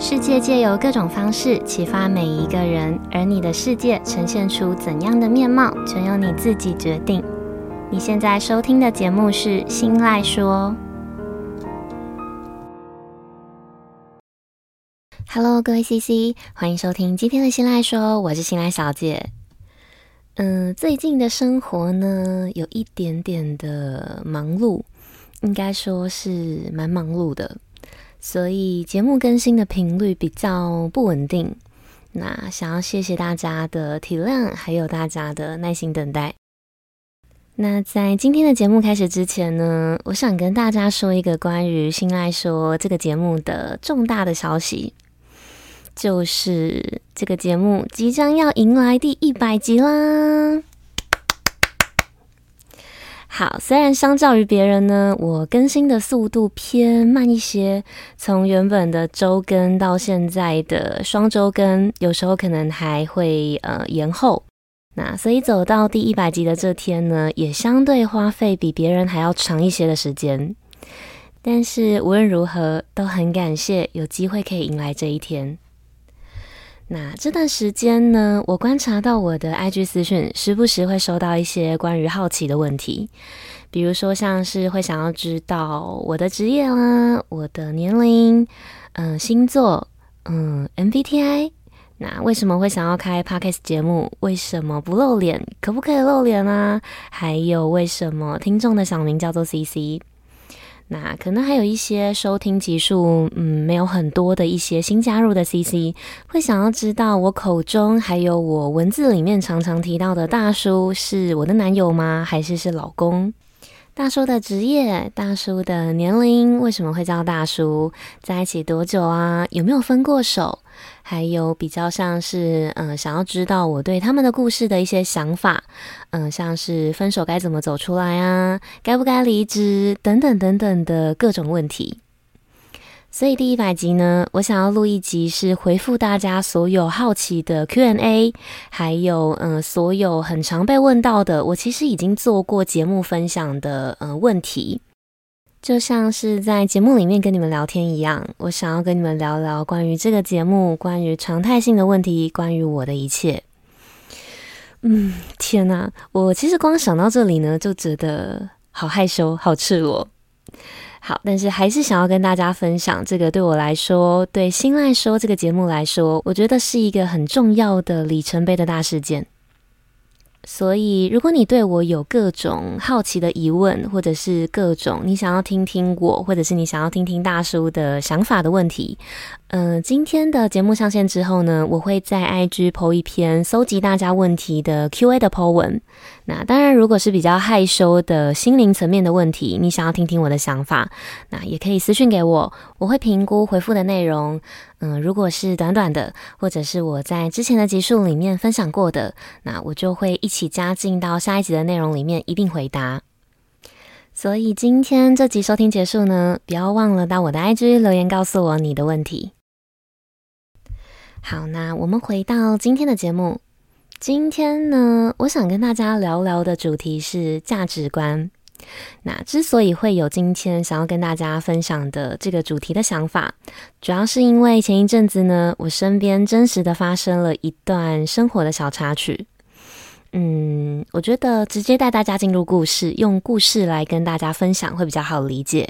世界借由各种方式启发每一个人，而你的世界呈现出怎样的面貌，全由你自己决定。你现在收听的节目是《新赖说》。Hello，各位 CC，欢迎收听今天的《新赖说》，我是新赖小姐。嗯，最近的生活呢，有一点点的忙碌，应该说是蛮忙碌的，所以节目更新的频率比较不稳定。那想要谢谢大家的体谅，还有大家的耐心等待。那在今天的节目开始之前呢，我想跟大家说一个关于《新爱说》这个节目的重大的消息。就是这个节目即将要迎来第一百集啦！好，虽然相较于别人呢，我更新的速度偏慢一些，从原本的周更到现在的双周更，有时候可能还会呃延后。那所以走到第一百集的这天呢，也相对花费比别人还要长一些的时间。但是无论如何，都很感谢有机会可以迎来这一天。那这段时间呢，我观察到我的 IG 私讯时不时会收到一些关于好奇的问题，比如说像是会想要知道我的职业啦、我的年龄、嗯、星座、嗯 MBTI，那为什么会想要开 Podcast 节目？为什么不露脸？可不可以露脸啊？还有为什么听众的小名叫做 CC？那可能还有一些收听集数，嗯，没有很多的一些新加入的 CC，会想要知道我口中还有我文字里面常常提到的大叔是我的男友吗？还是是老公？大叔的职业，大叔的年龄，为什么会叫大叔？在一起多久啊？有没有分过手？还有比较像是，嗯、想要知道我对他们的故事的一些想法，嗯、像是分手该怎么走出来啊？该不该离职？等等等等的各种问题。所以第一百集呢，我想要录一集是回复大家所有好奇的 Q&A，还有嗯、所有很常被问到的，我其实已经做过节目分享的嗯、问题，就像是在节目里面跟你们聊天一样，我想要跟你们聊聊关于这个节目，关于常态性的问题，关于我的一切。嗯，天哪，我其实光想到这里呢，就觉得好害羞，好赤裸。好，但是还是想要跟大家分享这个，对我来说，对新爱说这个节目来说，我觉得是一个很重要的里程碑的大事件。所以，如果你对我有各种好奇的疑问，或者是各种你想要听听我，或者是你想要听听大叔的想法的问题，嗯、今天的节目上线之后呢，我会在 IG po 一篇搜集大家问题的 QA 的 po 文。那当然，如果是比较害羞的心灵层面的问题，你想要听听我的想法，那也可以私讯给我，我会评估回复的内容。嗯，如果是短短的，或者是我在之前的集数里面分享过的，那我就会一起加进到下一集的内容里面一并回答。所以今天这集收听结束呢，不要忘了到我的 IG 留言告诉我你的问题。好，那我们回到今天的节目。今天呢，我想跟大家聊聊的主题是价值观。那之所以会有今天想要跟大家分享的这个主题的想法，主要是因为前一阵子呢，我身边真实的发生了一段生活的小插曲。嗯，我觉得直接带大家进入故事，用故事来跟大家分享会比较好理解。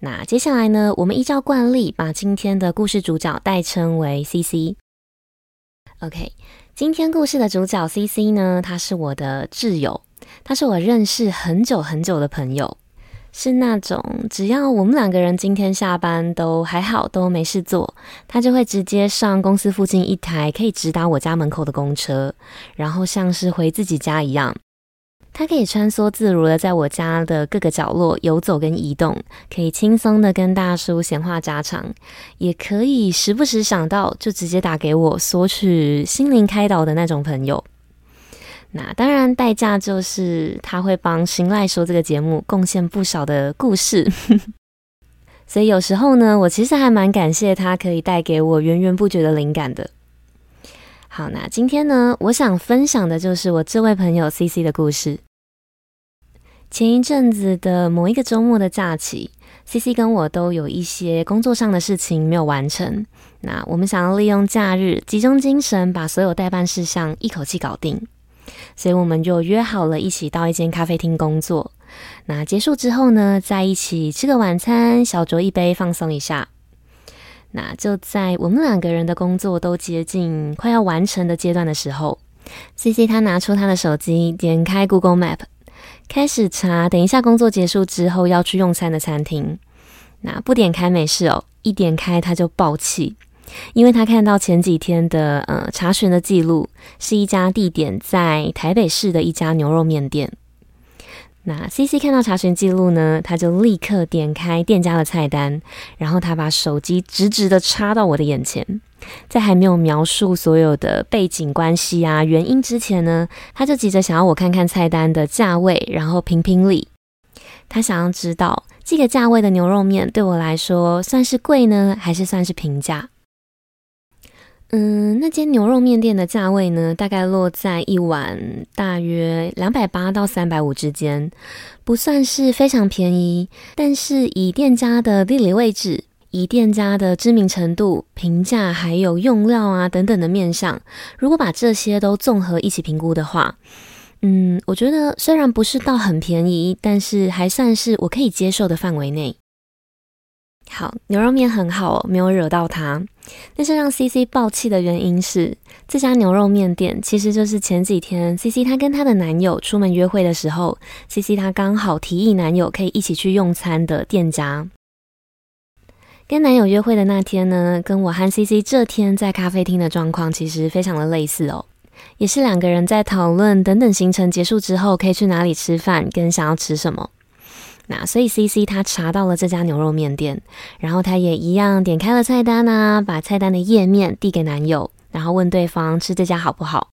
那接下来呢，我们依照惯例，把今天的故事主角代称为 CC。OK。今天故事的主角 CC 呢，他是我的挚友，他是我认识很久很久的朋友，是那种只要我们两个人今天下班都还好，都没事做，他就会直接上公司附近一台可以直达我家门口的公车，然后像是回自己家一样。他可以穿梭自如的在我家的各个角落游走跟移动，可以轻松的跟大叔闲话家常，也可以时不时想到就直接打给我索取心灵开导的那种朋友。那当然代价就是他会帮新赖说这个节目贡献不少的故事，所以有时候呢，我其实还蛮感谢他可以带给我源源不绝的灵感的。好，那今天呢，我想分享的就是我这位朋友 CC 的故事。前一阵子的某一个周末的假期 CC 跟我都有一些工作上的事情没有完成，那我们想要利用假日集中精神，把所有待办事项一口气搞定，所以我们就约好了一起到一间咖啡厅工作。那结束之后呢，在一起吃个晚餐，小酌一杯，放松一下。那就在我们两个人的工作都接近快要完成的阶段的时候，CC 他拿出他的手机，点开 Google Map。开始查，等一下工作结束之后要去用餐的餐厅。那不点开没事哦，一点开他就爆气，因为他看到前几天的呃查询的记录，是一家地点在台北市的一家牛肉面店。那 CC 看到查询记录呢，他就立刻点开店家的菜单，然后他把手机直直的插到我的眼前。在还没有描述所有的背景关系啊、原因之前呢，他就急着想要我看看菜单的价位，然后评评理。他想要知道这个价位的牛肉面对我来说算是贵呢，还是算是平价？嗯，那间牛肉面店的价位呢，大概落在一碗大约两百八到三百五之间，不算是非常便宜，但是以店家的地理位置，以店家的知名程度、评价还有用料啊等等的面上，如果把这些都综合一起评估的话，嗯，我觉得虽然不是到很便宜，但是还算是我可以接受的范围内。好，牛肉面很好，没有惹到他。但是让 CC 爆气的原因是，这家牛肉面店其实就是前几天 CC 她跟她的男友出门约会的时候，CC 她刚好提议男友可以一起去用餐的店家。跟男友约会的那天呢，跟我和 CC 这天在咖啡厅的状况其实非常的类似哦，也是两个人在讨论等等行程结束之后可以去哪里吃饭，跟想要吃什么。那所以 CC 他查到了这家牛肉面店，然后他也一样点开了菜单啊，把菜单的页面递给男友，然后问对方吃这家好不好。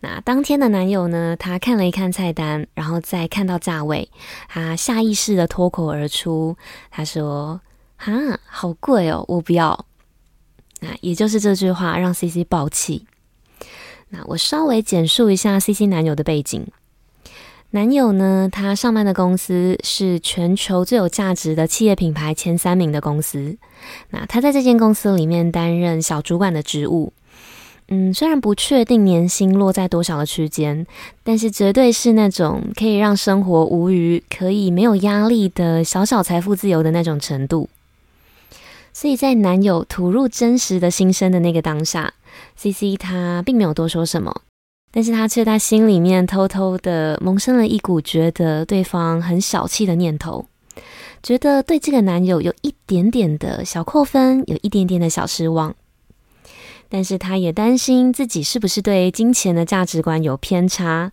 那当天的男友呢，他看了一看菜单，然后再看到价位，他下意识的脱口而出，他说。哈，好贵哦，我不要。那也就是这句话让 CC 爆气。那我稍微简述一下 CC 男友的背景。男友呢，他上班的公司是全球最有价值的企业品牌前三名的公司。那他在这间公司里面担任小主管的职务。嗯，虽然不确定年薪落在多少的区间，但是绝对是那种可以让生活无虞、可以没有压力的小小财富自由的那种程度。所以在男友吐露真实的心声的那个当下，CC 他并没有多说什么，但是他却在心里面偷偷的萌生了一股觉得对方很小气的念头，觉得对这个男友有一点点的小扣分，有一点点的小失望，但是他也担心自己是不是对金钱的价值观有偏差，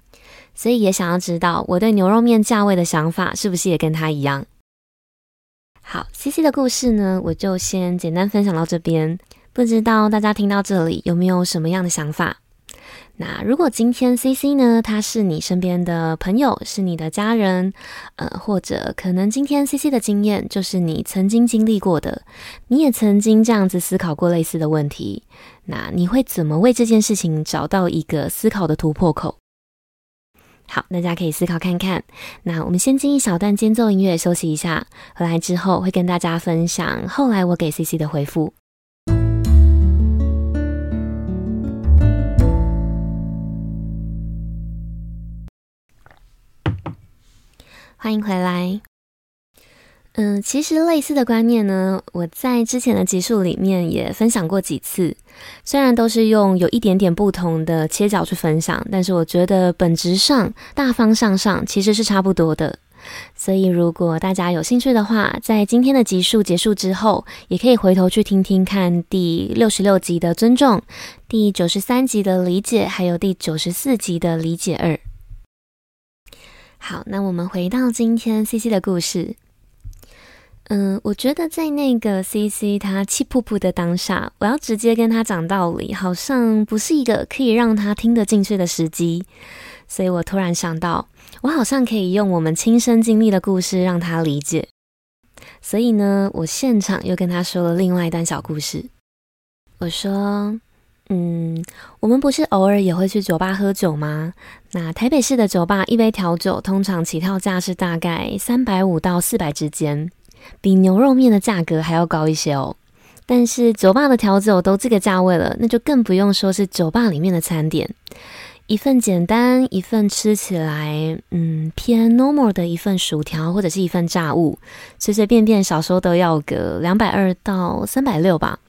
所以也想要知道我对牛肉面价位的想法是不是也跟他一样。好，CC 的故事呢，我就先简单分享到这边。不知道大家听到这里有没有什么样的想法？那如果今天 CC 呢，他是你身边的朋友，是你的家人，呃，或者可能今天 CC 的经验就是你曾经经历过的，你也曾经这样子思考过类似的问题，那你会怎么为这件事情找到一个思考的突破口？好，大家可以思考看看。那我们先进一小段间奏音乐休息一下，回来之后会跟大家分享后来我给 CC 的回复。欢迎回来。嗯，其实类似的观念呢，我在之前的集数里面也分享过几次。虽然都是用有一点点不同的切角去分享，但是我觉得本质上、大方向上其实是差不多的。所以如果大家有兴趣的话，在今天的集数结束之后，也可以回头去听听看第六十六集的尊重、第九十三集的理解，还有第九十四集的理解二。好，那我们回到今天 CC 的故事。嗯，我觉得在那个 CC 他气噗噗的当下，我要直接跟他讲道理，好像不是一个可以让他听得进去的时机。所以我突然想到，我好像可以用我们亲身经历的故事让他理解。所以呢，我现场又跟他说了另外一段小故事。我说。嗯，我们不是偶尔也会去酒吧喝酒吗？那台北市的酒吧一杯调酒通常起跳价是大概三百五到四百之间，比牛肉面的价格还要高一些哦。但是酒吧的调酒都这个价位了，那就更不用说是酒吧里面的餐点。一份简单，一份吃起来嗯偏 normal 的一份薯条或者是一份炸物，随随便便少说都要个两百二到三百六吧。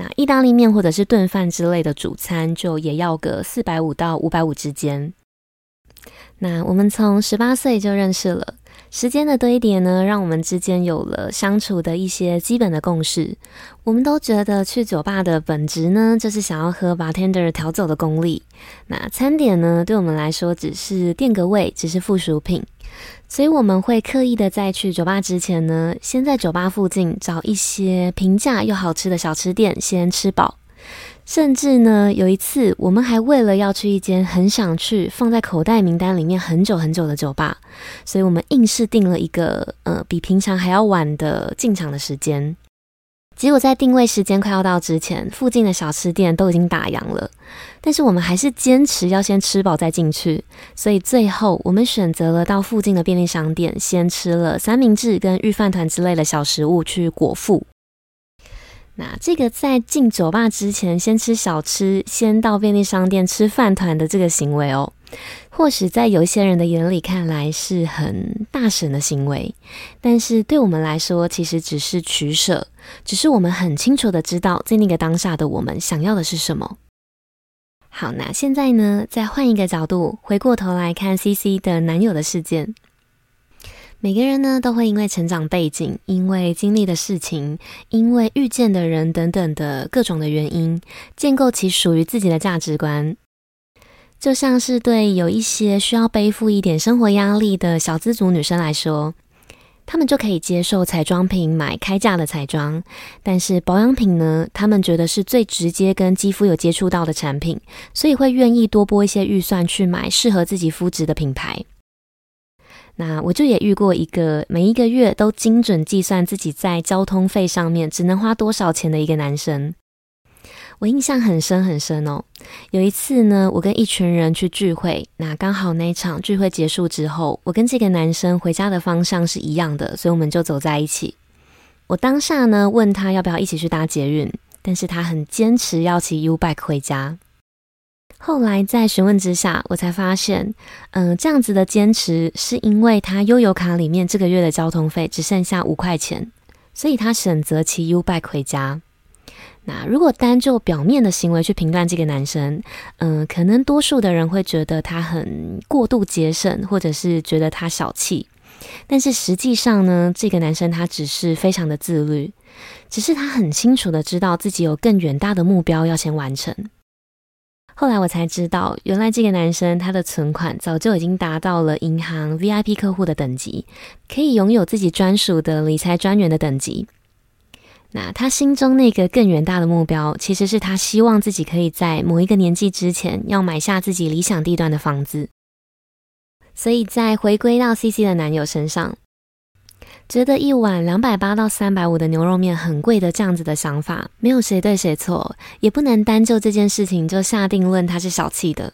那意大利面或者是炖饭之类的主餐，就也要个四百五到五百五之间。那我们从十八岁就认识了。时间的堆叠呢，让我们之间有了相处的一些基本的共识。我们都觉得去酒吧的本质呢，就是想要喝 bartender 调酒的功力。那餐点呢，对我们来说只是垫个位，只是附属品。所以我们会刻意的在去酒吧之前呢，先在酒吧附近找一些平价又好吃的小吃店，先吃饱。甚至呢，有一次我们还为了要去一间很想去、放在口袋名单里面很久很久的酒吧，所以我们硬是定了一个呃比平常还要晚的进场的时间。结果在定位时间快要到之前，附近的小吃店都已经打烊了，但是我们还是坚持要先吃饱再进去，所以最后我们选择了到附近的便利商店，先吃了三明治跟御饭团之类的小食物去果腹。那这个在进酒吧之前，先吃小吃，先到便利商店吃饭团的这个行为哦，或许在有些人的眼里看来是很大神的行为，但是对我们来说，其实只是取舍，只是我们很清楚的知道，在那个当下的我们想要的是什么。好，那现在呢，再换一个角度，回过头来看 CC 的男友的事件。每个人呢，都会因为成长背景、因为经历的事情、因为遇见的人等等的各种的原因，建构起属于自己的价值观。就像是对有一些需要背负一点生活压力的小资族女生来说，她们就可以接受彩妆品买开价的彩妆，但是保养品呢，她们觉得是最直接跟肌肤有接触到的产品，所以会愿意多拨一些预算去买适合自己肤质的品牌。那我就也遇过一个每一个月都精准计算自己在交通费上面只能花多少钱的一个男生，我印象很深很深哦。有一次呢，我跟一群人去聚会，那刚好那一场聚会结束之后，我跟这个男生回家的方向是一样的，所以我们就走在一起。我当下呢问他要不要一起去搭捷运，但是他很坚持要骑 U-Bike 回家。后来在询问之下，我才发现，嗯、这样子的坚持是因为他悠游卡里面这个月的交通费只剩下五块钱，所以他选择骑 U-Bike 回家。那如果单就表面的行为去评断这个男生，嗯、可能多数的人会觉得他很过度节省，或者是觉得他小气。但是实际上呢，这个男生他只是非常的自律，只是他很清楚的知道自己有更远大的目标要先完成。后来我才知道，原来这个男生他的存款早就已经达到了银行 VIP 客户的等级，可以拥有自己专属的理财专员的等级。那他心中那个更远大的目标，其实是他希望自己可以在某一个年纪之前，要买下自己理想地段的房子。所以在回归到 CC 的男友身上。觉得一碗两百八到三百五的牛肉面很贵的这样子的想法，没有谁对谁错，也不能单就这件事情就下定论他是小气的，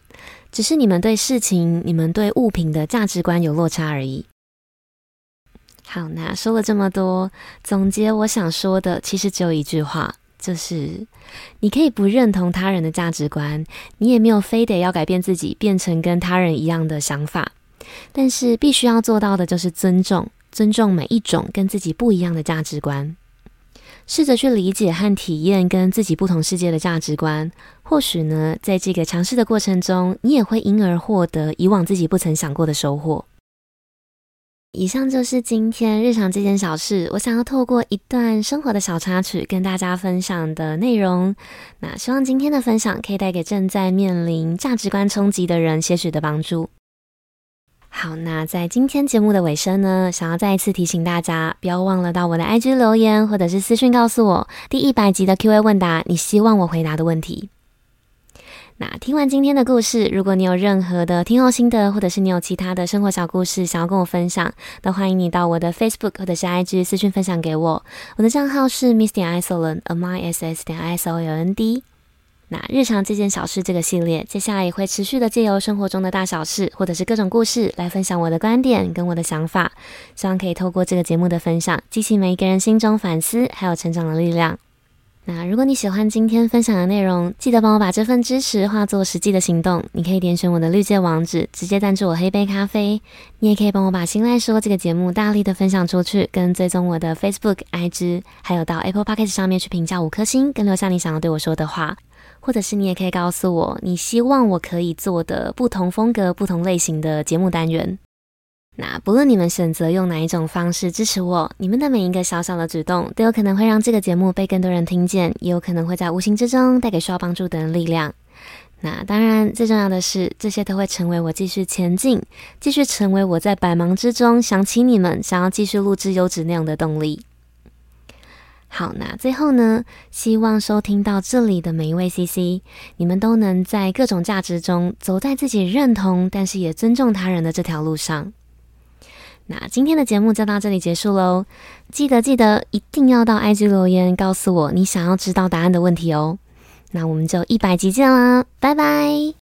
只是你们对事情、你们对物品的价值观有落差而已。好，那说了这么多，总结我想说的其实只有一句话，就是你可以不认同他人的价值观，你也没有非得要改变自己，变成跟他人一样的想法，但是必须要做到的就是尊重。尊重每一种跟自己不一样的价值观，试着去理解和体验跟自己不同世界的价值观。或许呢，在这个尝试的过程中，你也会因而获得以往自己不曾想过的收获。以上就是今天日常这件小事，我想要透过一段生活的小插曲跟大家分享的内容。那希望今天的分享可以带给正在面临价值观冲击的人些许的帮助。好，那在今天节目的尾声呢，想要再一次提醒大家，不要忘了到我的 IG 留言或者是私讯告诉我第一百集的 Q&A 问答，你希望我回答的问题。那听完今天的故事，如果你有任何的听后心得，或者是你有其他的生活小故事想要跟我分享，都欢迎你到我的 Facebook 或者是 IG 私讯分享给我。我的账号是 Miss 点 Isoln，M I S S 点 I S O L N D。那日常这件小事这个系列，接下来也会持续的借由生活中的大小事，或者是各种故事来分享我的观点跟我的想法，希望可以透过这个节目的分享，激起每一个人心中反思还有成长的力量。那如果你喜欢今天分享的内容，记得帮我把这份支持化作实际的行动。你可以点选我的绿界网址，直接赞助我喝杯咖啡。你也可以帮我把《新赖说》这个节目大力的分享出去，跟追踪我的 Facebook、IG，还有到 Apple Podcast 上面去评价五颗星，跟留下你想要对我说的话。或者是你也可以告诉我，你希望我可以做的不同风格、不同类型的节目单元。那不论你们选择用哪一种方式支持我，你们的每一个小小的举动都有可能会让这个节目被更多人听见，也有可能会在无形之中带给需要帮助的人力量。那当然，最重要的是，这些都会成为我继续前进、继续成为我在百忙之中想起你们、想要继续录制优质内容的动力。好，那最后呢，希望收听到这里的每一位 CC，你们都能在各种价值中走在自己认同，但是也尊重他人的这条路上。那今天的节目就到这里结束喽，记得记得一定要到 IG 留言告诉我你想要知道答案的问题哦。那我们就一百集见啦，拜拜。